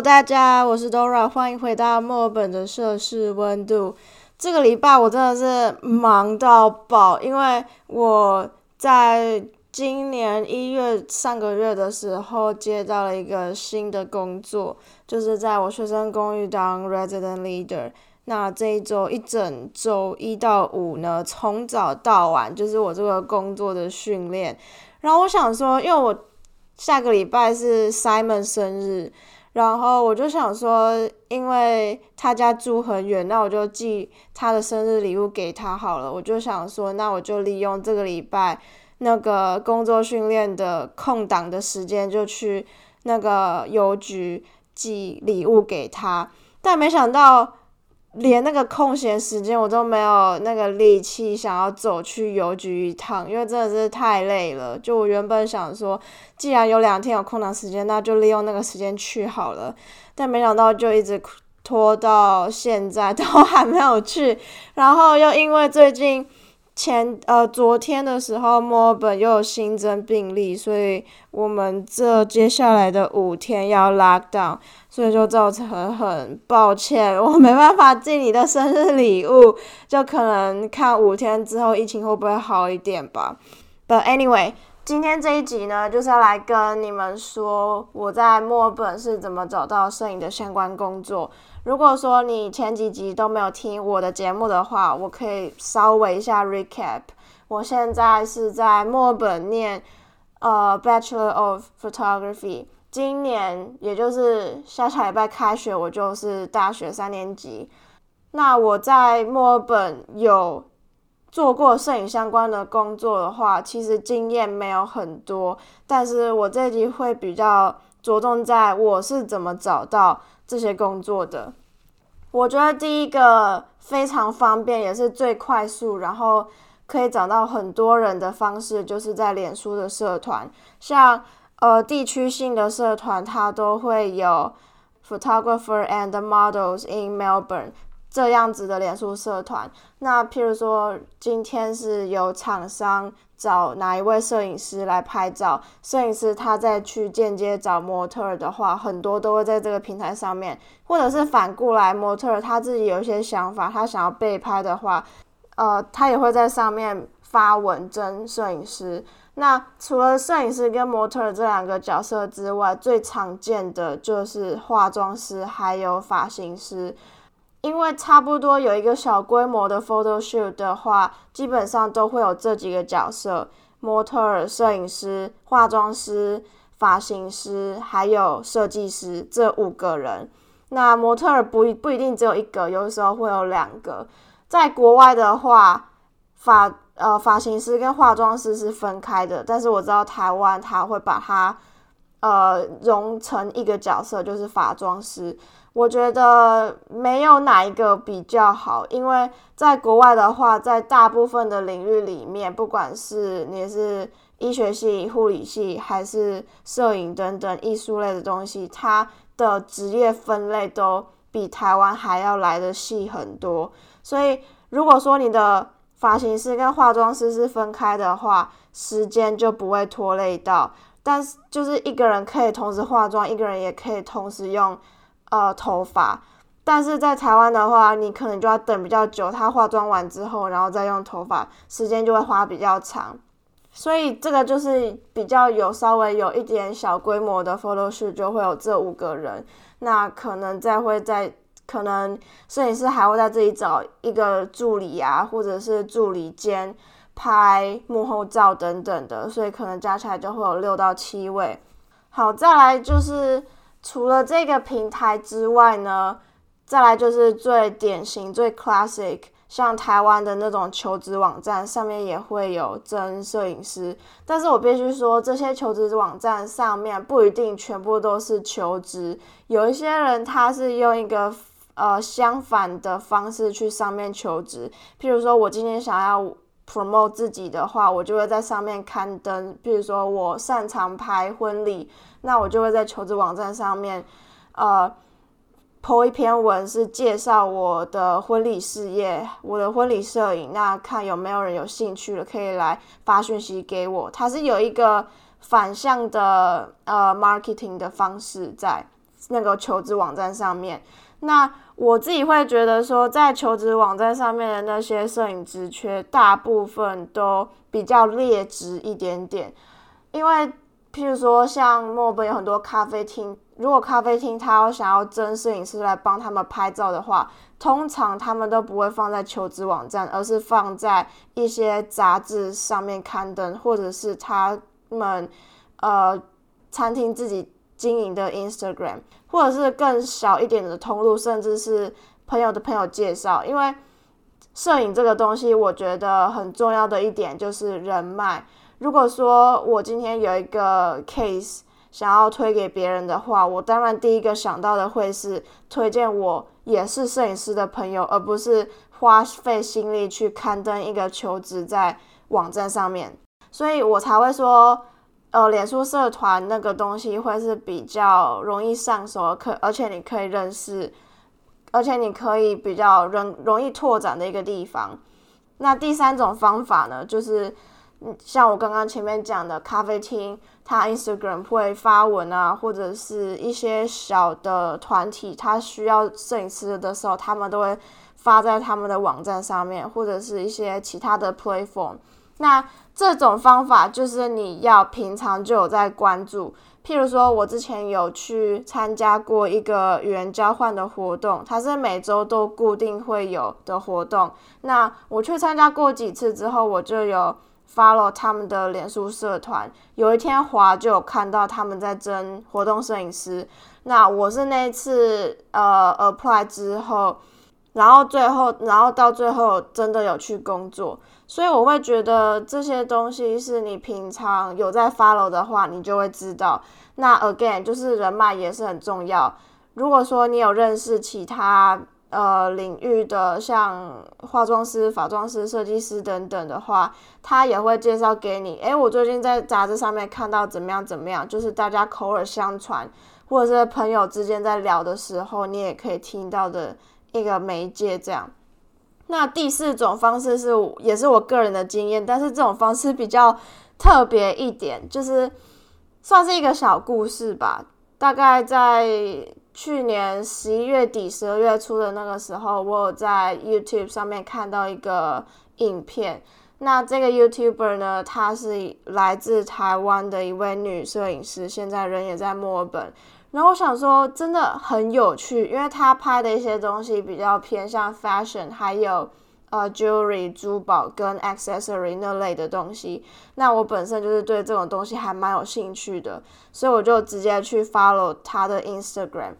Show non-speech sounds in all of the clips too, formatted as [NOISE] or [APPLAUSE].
大家，我是 Dora，欢迎回到墨尔本的摄氏温度。这个礼拜我真的是忙到爆，因为我在今年一月上个月的时候接到了一个新的工作，就是在我学生公寓当 resident leader。那这一周一整周一到五呢，从早到晚就是我这个工作的训练。然后我想说，因为我下个礼拜是 Simon 生日，然后我就想说，因为他家住很远，那我就寄他的生日礼物给他好了。我就想说，那我就利用这个礼拜那个工作训练的空档的时间，就去那个邮局寄礼物给他。但没想到。连那个空闲时间我都没有那个力气想要走去邮局一趟，因为真的是太累了。就我原本想说，既然有两天有空档时间，那就利用那个时间去好了。但没想到就一直拖到现在 [LAUGHS] 都还没有去，然后又因为最近。前呃，昨天的时候，墨尔本又有新增病例，所以我们这接下来的五天要 lock down，所以就造成很抱歉，我没办法寄你的生日礼物，就可能看五天之后疫情会不会好一点吧。But anyway，今天这一集呢，就是要来跟你们说我在墨尔本是怎么找到摄影的相关工作。如果说你前几集都没有听我的节目的话，我可以稍微一下 recap。我现在是在墨尔本念呃 Bachelor of Photography，今年也就是下下礼拜开学，我就是大学三年级。那我在墨尔本有做过摄影相关的工作的话，其实经验没有很多，但是我这集会比较着重在我是怎么找到。这些工作的，我觉得第一个非常方便，也是最快速，然后可以找到很多人的方式，就是在脸书的社团，像呃地区性的社团，它都会有 photographer and models in Melbourne。这样子的脸书社团，那譬如说今天是有厂商找哪一位摄影师来拍照，摄影师他再去间接找模特的话，很多都会在这个平台上面，或者是反过来，模特他自己有一些想法，他想要被拍的话，呃，他也会在上面发文征摄影师。那除了摄影师跟模特这两个角色之外，最常见的就是化妆师还有发型师。因为差不多有一个小规模的 photo shoot 的话，基本上都会有这几个角色：模特儿、摄影师、化妆师、发型师，还有设计师这五个人。那模特儿不不一定只有一个，有的时候会有两个。在国外的话，发呃发型师跟化妆师是分开的，但是我知道台湾他会把它呃融成一个角色，就是化妆师。我觉得没有哪一个比较好，因为在国外的话，在大部分的领域里面，不管是你是医学系、护理系，还是摄影等等艺术类的东西，它的职业分类都比台湾还要来的细很多。所以，如果说你的发型师跟化妆师是分开的话，时间就不会拖累到。但是，就是一个人可以同时化妆，一个人也可以同时用。呃，头发，但是在台湾的话，你可能就要等比较久，他化妆完之后，然后再用头发，时间就会花比较长。所以这个就是比较有稍微有一点小规模的 photo shoot，就会有这五个人。那可能再会在，可能摄影师还会在这里找一个助理啊，或者是助理兼拍幕后照等等的，所以可能加起来就会有六到七位。好，再来就是。除了这个平台之外呢，再来就是最典型、最 classic，像台湾的那种求职网站上面也会有真摄影师。但是我必须说，这些求职网站上面不一定全部都是求职，有一些人他是用一个呃相反的方式去上面求职。譬如说，我今天想要 promote 自己的话，我就会在上面刊登，譬如说我擅长拍婚礼。那我就会在求职网站上面，呃，po 一篇文，是介绍我的婚礼事业，我的婚礼摄影。那看有没有人有兴趣了，可以来发讯息给我。它是有一个反向的呃 marketing 的方式在。那个求职网站上面。那我自己会觉得说，在求职网站上面的那些摄影职缺，大部分都比较劣质一点点。因为，譬如说，像墨尔本有很多咖啡厅，如果咖啡厅他要想要征摄影师来帮他们拍照的话，通常他们都不会放在求职网站，而是放在一些杂志上面刊登，或者是他们呃餐厅自己。经营的 Instagram，或者是更小一点的通路，甚至是朋友的朋友介绍。因为摄影这个东西，我觉得很重要的一点就是人脉。如果说我今天有一个 case 想要推给别人的话，我当然第一个想到的会是推荐我也是摄影师的朋友，而不是花费心力去刊登一个求职在网站上面。所以我才会说。呃，脸书社团那个东西会是比较容易上手，可而且你可以认识，而且你可以比较容容易拓展的一个地方。那第三种方法呢，就是像我刚刚前面讲的咖啡厅，它 Instagram 会发文啊，或者是一些小的团体，它需要摄影师的时候，他们都会发在他们的网站上面，或者是一些其他的 platform。那这种方法就是你要平常就有在关注，譬如说，我之前有去参加过一个语言交换的活动，它是每周都固定会有的活动。那我去参加过几次之后，我就有 follow 他们的脸书社团。有一天华就有看到他们在征活动摄影师，那我是那次呃 apply 之后。然后最后，然后到最后真的有去工作，所以我会觉得这些东西是你平常有在 follow 的话，你就会知道。那 again 就是人脉也是很重要。如果说你有认识其他呃领域的，像化妆师、化妆师、设计师等等的话，他也会介绍给你。诶，我最近在杂志上面看到怎么样怎么样，就是大家口耳相传，或者是朋友之间在聊的时候，你也可以听到的。一个媒介这样，那第四种方式是也是我个人的经验，但是这种方式比较特别一点，就是算是一个小故事吧。大概在去年十一月底、十二月初的那个时候，我有在 YouTube 上面看到一个影片。那这个 YouTuber 呢，她是来自台湾的一位女摄影师，现在人也在墨尔本。然后我想说，真的很有趣，因为他拍的一些东西比较偏向 fashion，还有呃 jewelry 珠宝跟 accessory 那类的东西。那我本身就是对这种东西还蛮有兴趣的，所以我就直接去 follow 他的 Instagram。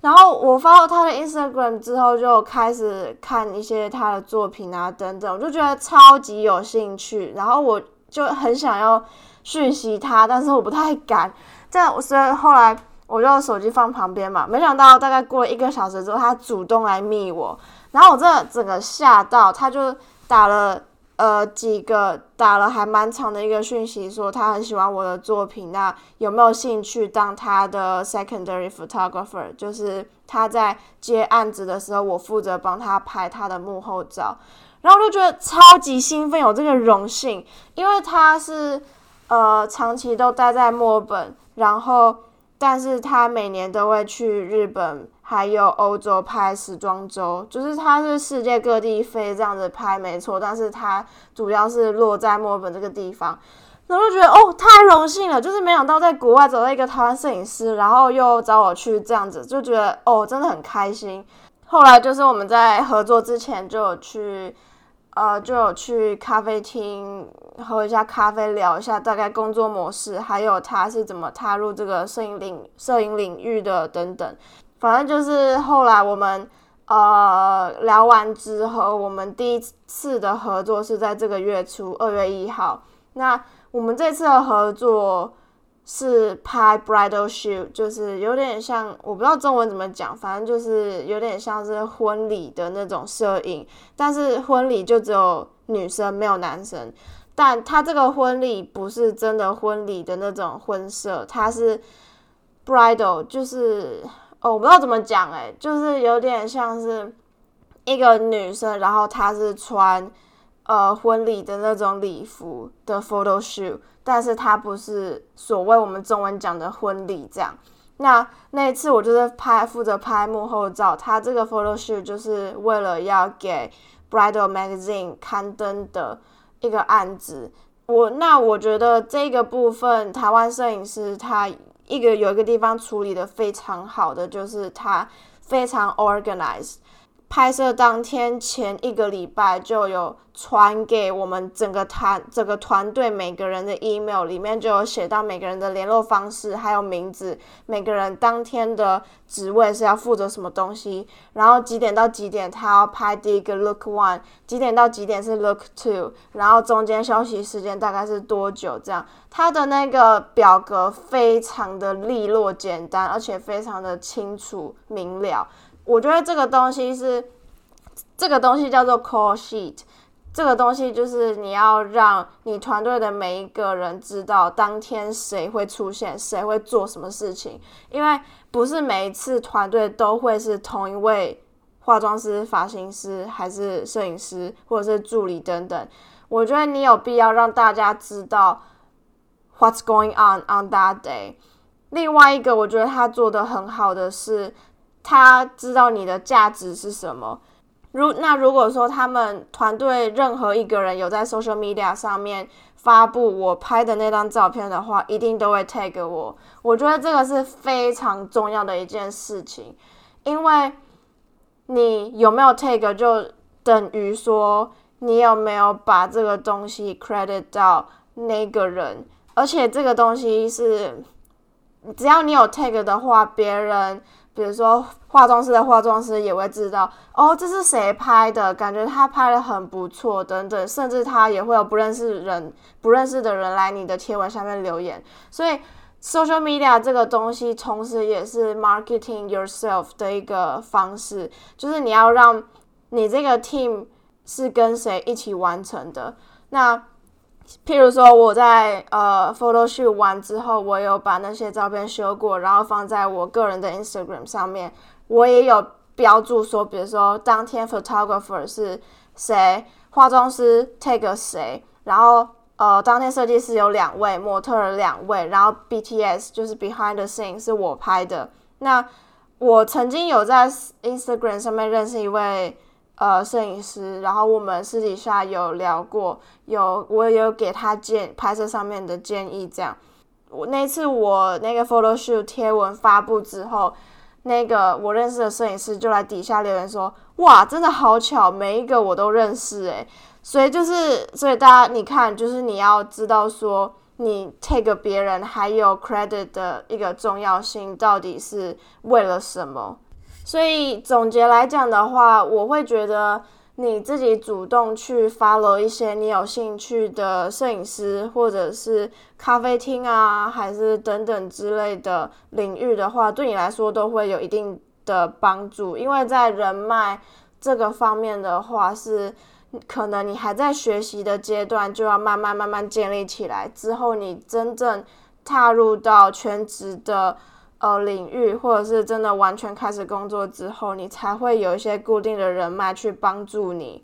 然后我 follow 他的 Instagram 之后，就开始看一些他的作品啊等等，我就觉得超级有兴趣。然后我就很想要讯息他，但是我不太敢。这样，所以后来。我就手机放旁边嘛，没想到大概过了一个小时之后，他主动来密我，然后我这整个吓到，他就打了呃几个打了还蛮长的一个讯息，说他很喜欢我的作品，那有没有兴趣当他的 secondary photographer，就是他在接案子的时候，我负责帮他拍他的幕后照，然后我就觉得超级兴奋，有这个荣幸，因为他是呃长期都待在墨尔本，然后。但是他每年都会去日本，还有欧洲拍时装周，就是他是世界各地飞这样子拍，没错。但是他主要是落在墨尔本这个地方，然后就觉得哦，太荣幸了，就是没想到在国外找到一个台湾摄影师，然后又找我去这样子，就觉得哦，真的很开心。后来就是我们在合作之前就有去。呃，就有去咖啡厅喝一下咖啡，聊一下大概工作模式，还有他是怎么踏入这个摄影领摄影领域的等等。反正就是后来我们呃聊完之后，我们第一次的合作是在这个月初二月一号。那我们这次的合作。是拍 bridal shoot，就是有点像，我不知道中文怎么讲，反正就是有点像是婚礼的那种摄影，但是婚礼就只有女生没有男生，但他这个婚礼不是真的婚礼的那种婚摄，它是 bridal，就是哦，我不知道怎么讲，诶，就是有点像是一个女生，然后她是穿。呃，婚礼的那种礼服的 photo shoot，但是它不是所谓我们中文讲的婚礼这样。那那一次我就是拍负责拍幕后照，他这个 photo shoot 就是为了要给 Bridal Magazine 刊登的一个案子。我那我觉得这个部分台湾摄影师他一个有一个地方处理的非常好的，就是他非常 organized。拍摄当天前一个礼拜就有传给我们整个团整个团队每个人的 email，里面就有写到每个人的联络方式，还有名字，每个人当天的职位是要负责什么东西，然后几点到几点他要拍第一个 look one，几点到几点是 look two，然后中间休息时间大概是多久？这样他的那个表格非常的利落简单，而且非常的清楚明了。我觉得这个东西是，这个东西叫做 call sheet，这个东西就是你要让你团队的每一个人知道当天谁会出现，谁会做什么事情，因为不是每一次团队都会是同一位化妆师、发型师，还是摄影师，或者是助理等等。我觉得你有必要让大家知道 what's going on on that day。另外一个，我觉得他做的很好的是。他知道你的价值是什么。如那如果说他们团队任何一个人有在 social media 上面发布我拍的那张照片的话，一定都会 tag 我。我觉得这个是非常重要的一件事情，因为你有没有 tag 就等于说你有没有把这个东西 credit 到那个人，而且这个东西是只要你有 tag 的话，别人。比如说，化妆师的化妆师也会知道哦，这是谁拍的？感觉他拍的很不错，等等，甚至他也会有不认识人、不认识的人来你的贴文下面留言。所以，social media 这个东西，同时也是 marketing yourself 的一个方式，就是你要让你这个 team 是跟谁一起完成的。那譬如说，我在呃 photo shoot 完之后，我有把那些照片修过，然后放在我个人的 Instagram 上面。我也有标注说，比如说当天 photographer 是谁，化妆师 take 谁，然后呃当天设计师有两位，模特两位，然后 BTS 就是 behind the scene 是我拍的。那我曾经有在 Instagram 上面认识一位。呃，摄影师，然后我们私底下有聊过，有我有给他建拍摄上面的建议，这样。我那次我那个 photo shoot 贴文发布之后，那个我认识的摄影师就来底下留言说：“哇，真的好巧，每一个我都认识诶。”所以就是，所以大家你看，就是你要知道说，你 take 别人还有 credit 的一个重要性到底是为了什么。所以总结来讲的话，我会觉得你自己主动去 follow 一些你有兴趣的摄影师，或者是咖啡厅啊，还是等等之类的领域的话，对你来说都会有一定的帮助。因为在人脉这个方面的话，是可能你还在学习的阶段，就要慢慢慢慢建立起来。之后你真正踏入到全职的。呃，领域或者是真的完全开始工作之后，你才会有一些固定的人脉去帮助你。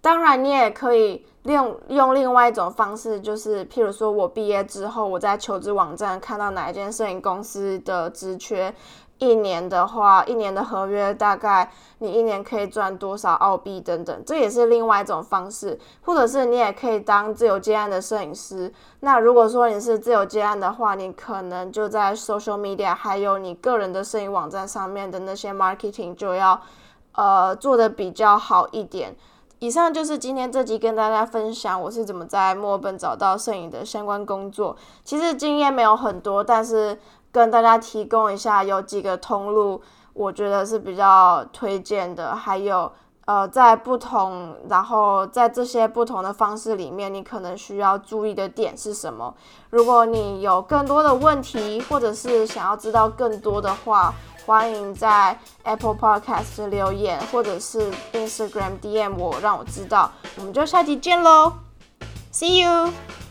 当然，你也可以用用另外一种方式，就是譬如说我毕业之后，我在求职网站看到哪一间摄影公司的职缺。一年的话，一年的合约大概你一年可以赚多少澳币等等，这也是另外一种方式，或者是你也可以当自由接案的摄影师。那如果说你是自由接案的话，你可能就在 social media 还有你个人的摄影网站上面的那些 marketing 就要呃做的比较好一点。以上就是今天这集跟大家分享我是怎么在墨尔本找到摄影的相关工作。其实经验没有很多，但是。跟大家提供一下，有几个通路，我觉得是比较推荐的。还有，呃，在不同，然后在这些不同的方式里面，你可能需要注意的点是什么？如果你有更多的问题，或者是想要知道更多的话，欢迎在 Apple Podcast 留言，或者是 Instagram DM 我，让我知道。我们就下期见喽，See you。